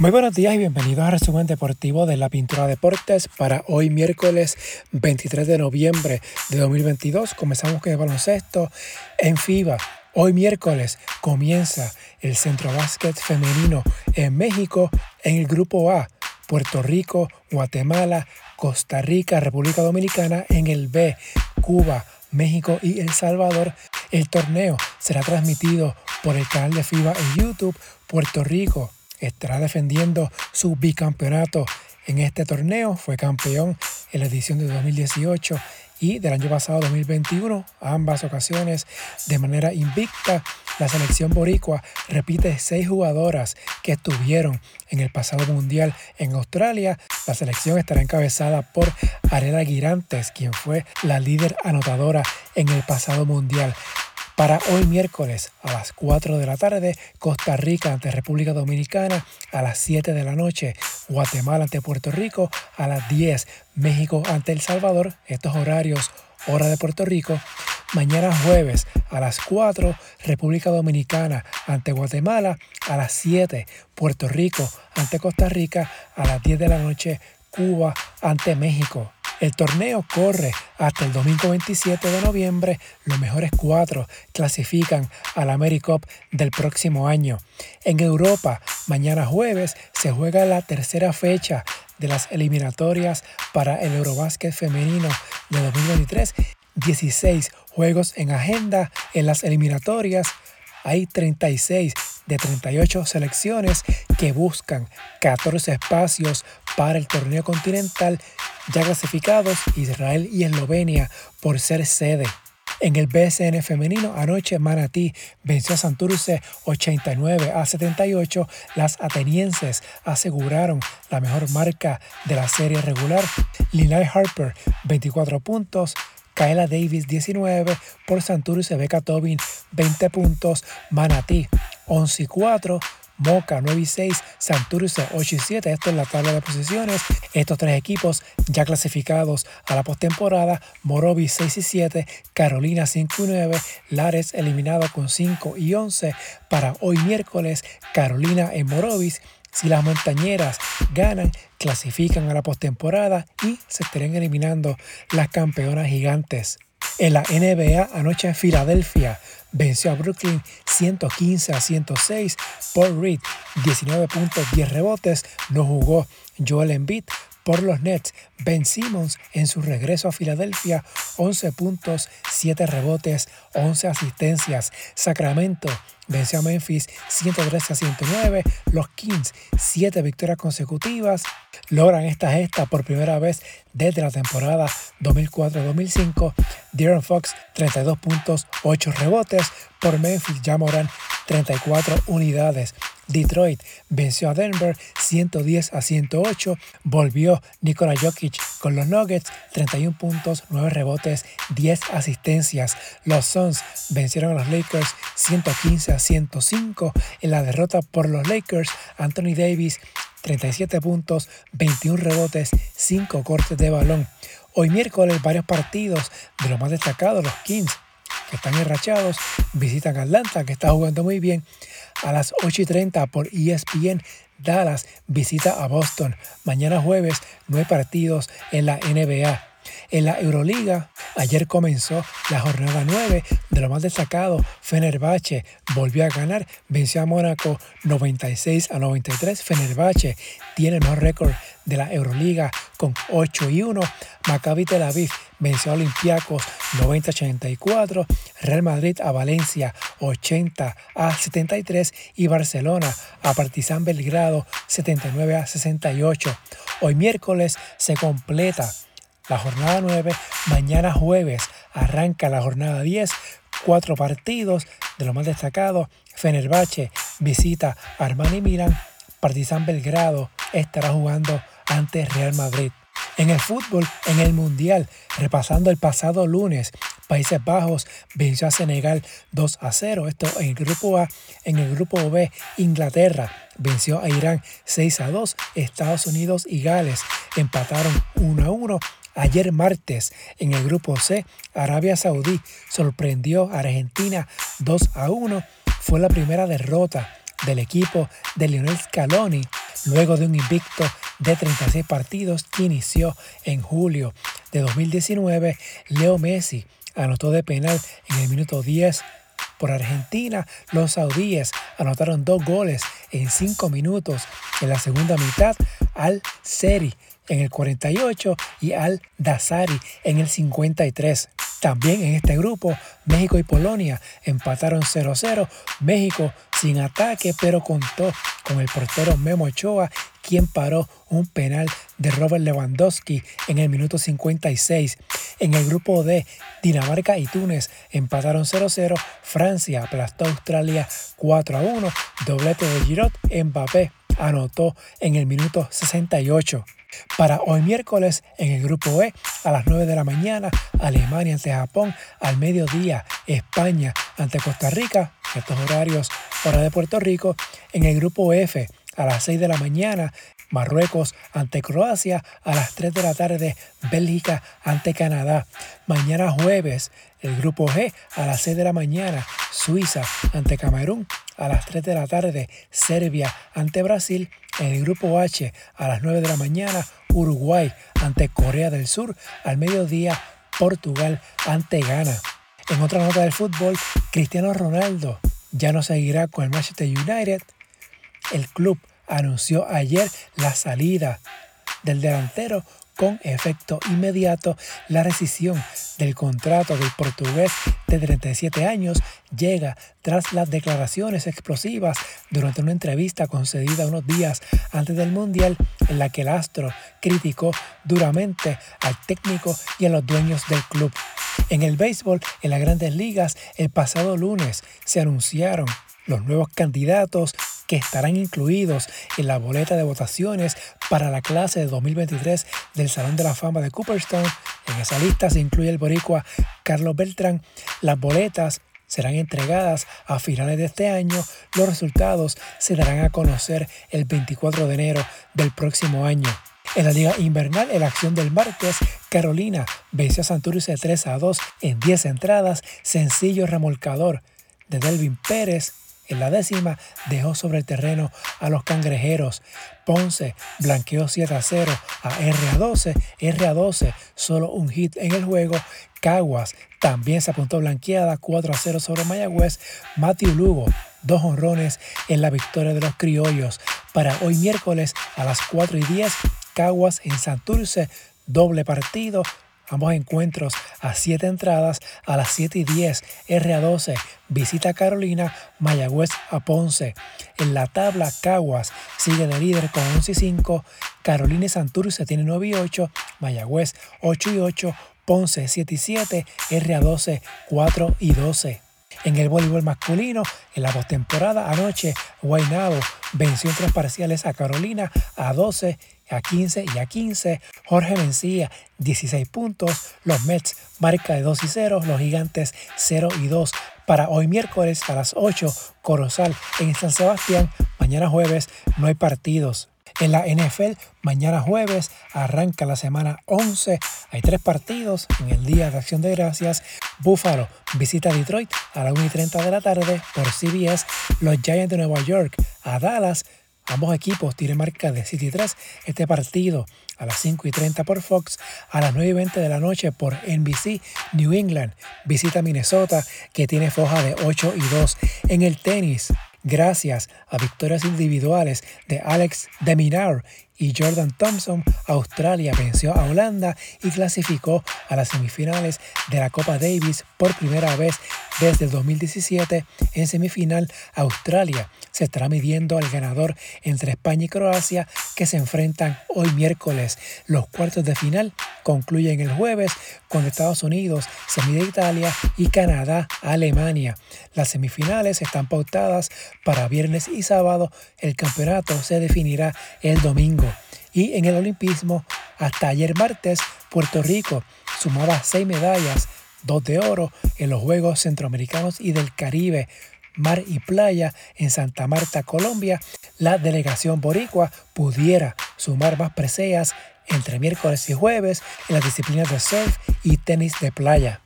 Muy buenos días y bienvenidos al resumen deportivo de la Pintura Deportes para hoy miércoles 23 de noviembre de 2022. Comenzamos con el baloncesto en FIBA. Hoy miércoles comienza el Centro Básquet Femenino en México en el Grupo A. Puerto Rico, Guatemala, Costa Rica, República Dominicana en el B. Cuba, México y El Salvador. El torneo será transmitido por el canal de FIBA en YouTube. Puerto Rico estará defendiendo su bicampeonato en este torneo. Fue campeón en la edición de 2018 y del año pasado 2021, ambas ocasiones de manera invicta. La selección boricua repite seis jugadoras que estuvieron en el pasado mundial en Australia. La selección estará encabezada por Arela Girantes, quien fue la líder anotadora en el pasado mundial. Para hoy miércoles a las 4 de la tarde, Costa Rica ante República Dominicana, a las 7 de la noche, Guatemala ante Puerto Rico, a las 10, México ante El Salvador, estos horarios, hora de Puerto Rico. Mañana jueves a las 4, República Dominicana ante Guatemala, a las 7, Puerto Rico ante Costa Rica, a las 10 de la noche, Cuba ante México. El torneo corre hasta el domingo 27 de noviembre. Los mejores cuatro clasifican al AmeriCup del próximo año. En Europa, mañana jueves, se juega la tercera fecha de las eliminatorias para el Eurobásquet femenino de 2023. 16 juegos en agenda en las eliminatorias. Hay 36 de 38 selecciones que buscan 14 espacios para el torneo continental ya clasificados Israel y Eslovenia por ser sede. En el BSN femenino, anoche Manatí venció a Santurce 89 a 78. Las atenienses aseguraron la mejor marca de la serie regular. Lilay Harper 24 puntos. Kaela Davis 19 por Santurce, Becca Tobin 20 puntos, Manatí 11 y 4, Moca 9 y 6, Santurce 8 y 7. Esto es la tabla de posiciones. Estos tres equipos ya clasificados a la postemporada. Morovis 6 y 7, Carolina 5 y 9, Lares eliminado con 5 y 11. Para hoy miércoles, Carolina en Morovis. Si las montañeras ganan, clasifican a la postemporada y se estarán eliminando las campeonas gigantes. En la NBA, anoche en Filadelfia, venció a Brooklyn 115 a 106. Paul Reed, 19 puntos, 10 rebotes. No jugó Joel Embiid por los Nets. Ben Simmons en su regreso a Filadelfia, 11 puntos, 7 rebotes, 11 asistencias. Sacramento venció a Memphis 113 a 109. Los Kings, 7 victorias consecutivas. Logran esta gesta por primera vez desde la temporada 2004-2005. De'Aaron Fox, 32 puntos, 8 rebotes. Por Memphis, Jamoran, 34 unidades. Detroit venció a Denver 110 a 108. Volvió Nikola Jokic con los Nuggets, 31 puntos, 9 rebotes, 10 asistencias. Los Suns vencieron a los Lakers 115 a 105. En la derrota por los Lakers, Anthony Davis 37 puntos, 21 rebotes, 5 cortes de balón. Hoy miércoles varios partidos de los más destacados, los Kings que están enrachados, visitan Atlanta que está jugando muy bien. A las 8 y 30 por ESPN, Dallas visita a Boston. Mañana jueves hay partidos en la NBA. En la Euroliga, ayer comenzó la jornada 9 de lo más destacado. Fenerbahce volvió a ganar, venció a Mónaco 96 a 93. Fenerbahce tiene el mejor récord de la Euroliga con 8 y 1. Maccabi Tel Aviv venció a Olympiacos 90 a 84. Real Madrid a Valencia 80 a 73 y Barcelona a Partizan Belgrado 79 a 68. Hoy miércoles se completa la jornada 9. Mañana jueves arranca la jornada 10. Cuatro partidos de lo más destacado. Fenerbahce visita Armani Milan. Partizan Belgrado estará jugando ante Real Madrid. En el fútbol, en el Mundial, repasando el pasado lunes, Países Bajos venció a Senegal 2 a 0. Esto en el grupo A. En el grupo B, Inglaterra venció a Irán 6 a 2. Estados Unidos y Gales empataron 1 a 1. Ayer martes, en el grupo C, Arabia Saudí sorprendió a Argentina 2 a 1. Fue la primera derrota del equipo de Lionel Scaloni luego de un invicto de 36 partidos que inició en julio de 2019. Leo Messi anotó de penal en el minuto 10 por Argentina, los saudíes anotaron dos goles en cinco minutos en la segunda mitad al Seri en el 48 y al Dazari en el 53. También en este grupo, México y Polonia empataron 0-0. México sin ataque, pero contó con el portero Memo Ochoa, quien paró un penal de Robert Lewandowski en el minuto 56. En el grupo D, Dinamarca y Túnez empataron 0-0. Francia aplastó a Australia 4-1. Doblete de Giroud, Mbappé anotó en el minuto 68. Para hoy miércoles en el grupo E a las 9 de la mañana, Alemania ante Japón, al mediodía España ante Costa Rica, estos horarios hora de Puerto Rico, en el grupo F a las 6 de la mañana, Marruecos ante Croacia, a las 3 de la tarde, Bélgica ante Canadá. Mañana jueves, el grupo G a las 6 de la mañana, Suiza ante Camerún, a las 3 de la tarde, Serbia ante Brasil. En el grupo H a las 9 de la mañana, Uruguay ante Corea del Sur. Al mediodía, Portugal ante Ghana. En otra nota del fútbol, Cristiano Ronaldo ya no seguirá con el Manchester United. El club anunció ayer la salida del delantero con efecto inmediato. La rescisión del contrato del portugués de 37 años llega tras las declaraciones explosivas durante una entrevista concedida unos días antes del Mundial en la que el astro criticó duramente al técnico y a los dueños del club. En el béisbol, en las grandes ligas, el pasado lunes se anunciaron los nuevos candidatos que estarán incluidos en la boleta de votaciones para la clase de 2023 del Salón de la Fama de Cooperstown. En esa lista se incluye el boricua Carlos Beltrán. Las boletas serán entregadas a finales de este año. Los resultados se darán a conocer el 24 de enero del próximo año. En la Liga Invernal, en la acción del martes, Carolina venció a Santurce 3 a 2 en 10 entradas, sencillo remolcador de Delvin Pérez en la décima dejó sobre el terreno a los cangrejeros. Ponce blanqueó 7 a 0 a RA12. RA12 solo un hit en el juego. Caguas también se apuntó blanqueada 4 a 0 sobre Mayagüez. Matthew Lugo dos honrones en la victoria de los criollos. Para hoy miércoles a las 4 y 10, Caguas en Santurce, doble partido, Ambos encuentros a 7 entradas a las 7 y 10. RA12 visita Carolina, Mayagüez a Ponce. En la tabla, Caguas sigue de líder con 11 y 5. Carolina y Santurce tienen 9 y 8. Mayagüez 8 y 8. Ponce 7 y 7. RA12 4 y 12. En el voleibol masculino, en la postemporada anoche, Guaynabo venció en tres parciales a Carolina a 12 a 15 y a 15. Jorge Mencía, 16 puntos. Los Mets, marca de 2 y 0. Los Gigantes, 0 y 2. Para hoy miércoles a las 8, Corozal en San Sebastián. Mañana jueves no hay partidos. En la NFL, mañana jueves arranca la semana 11. Hay tres partidos en el Día de Acción de Gracias. Buffalo visita Detroit a las 1 y 30 de la tarde por CBS. Los Giants de Nueva York a Dallas Ambos equipos tienen marca de City 3. Este partido a las 5 y 30 por Fox, a las 9 y 20 de la noche por NBC. New England visita Minnesota que tiene foja de 8 y 2. En el tenis, gracias a victorias individuales de Alex Deminar y Jordan Thompson, Australia venció a Holanda y clasificó a las semifinales de la Copa Davis por primera vez desde el 2017. En semifinal, Australia se estará midiendo al ganador entre España y Croacia que se enfrentan hoy miércoles. Los cuartos de final concluyen el jueves con Estados Unidos se Italia y Canadá Alemania. Las semifinales están pautadas para viernes y sábado. El campeonato se definirá el domingo. Y en el olimpismo, hasta ayer martes, Puerto Rico sumaba seis medallas, dos de oro en los Juegos Centroamericanos y del Caribe, Mar y Playa en Santa Marta, Colombia. La delegación boricua pudiera sumar más preseas entre miércoles y jueves en las disciplinas de surf y tenis de playa.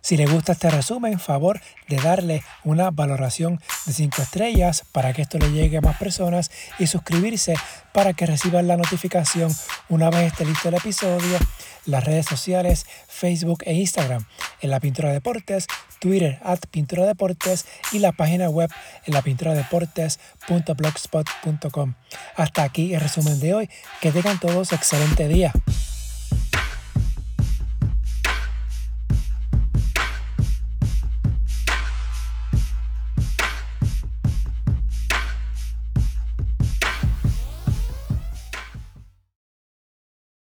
Si le gusta este resumen, favor de darle una valoración de 5 estrellas para que esto le llegue a más personas y suscribirse para que reciban la notificación una vez esté listo el episodio. Las redes sociales, Facebook e Instagram en la Pintura Deportes, Twitter at Pintura Deportes y la página web en la pintura deportes.blogspot.com. Hasta aquí el resumen de hoy. Que tengan todos excelente día.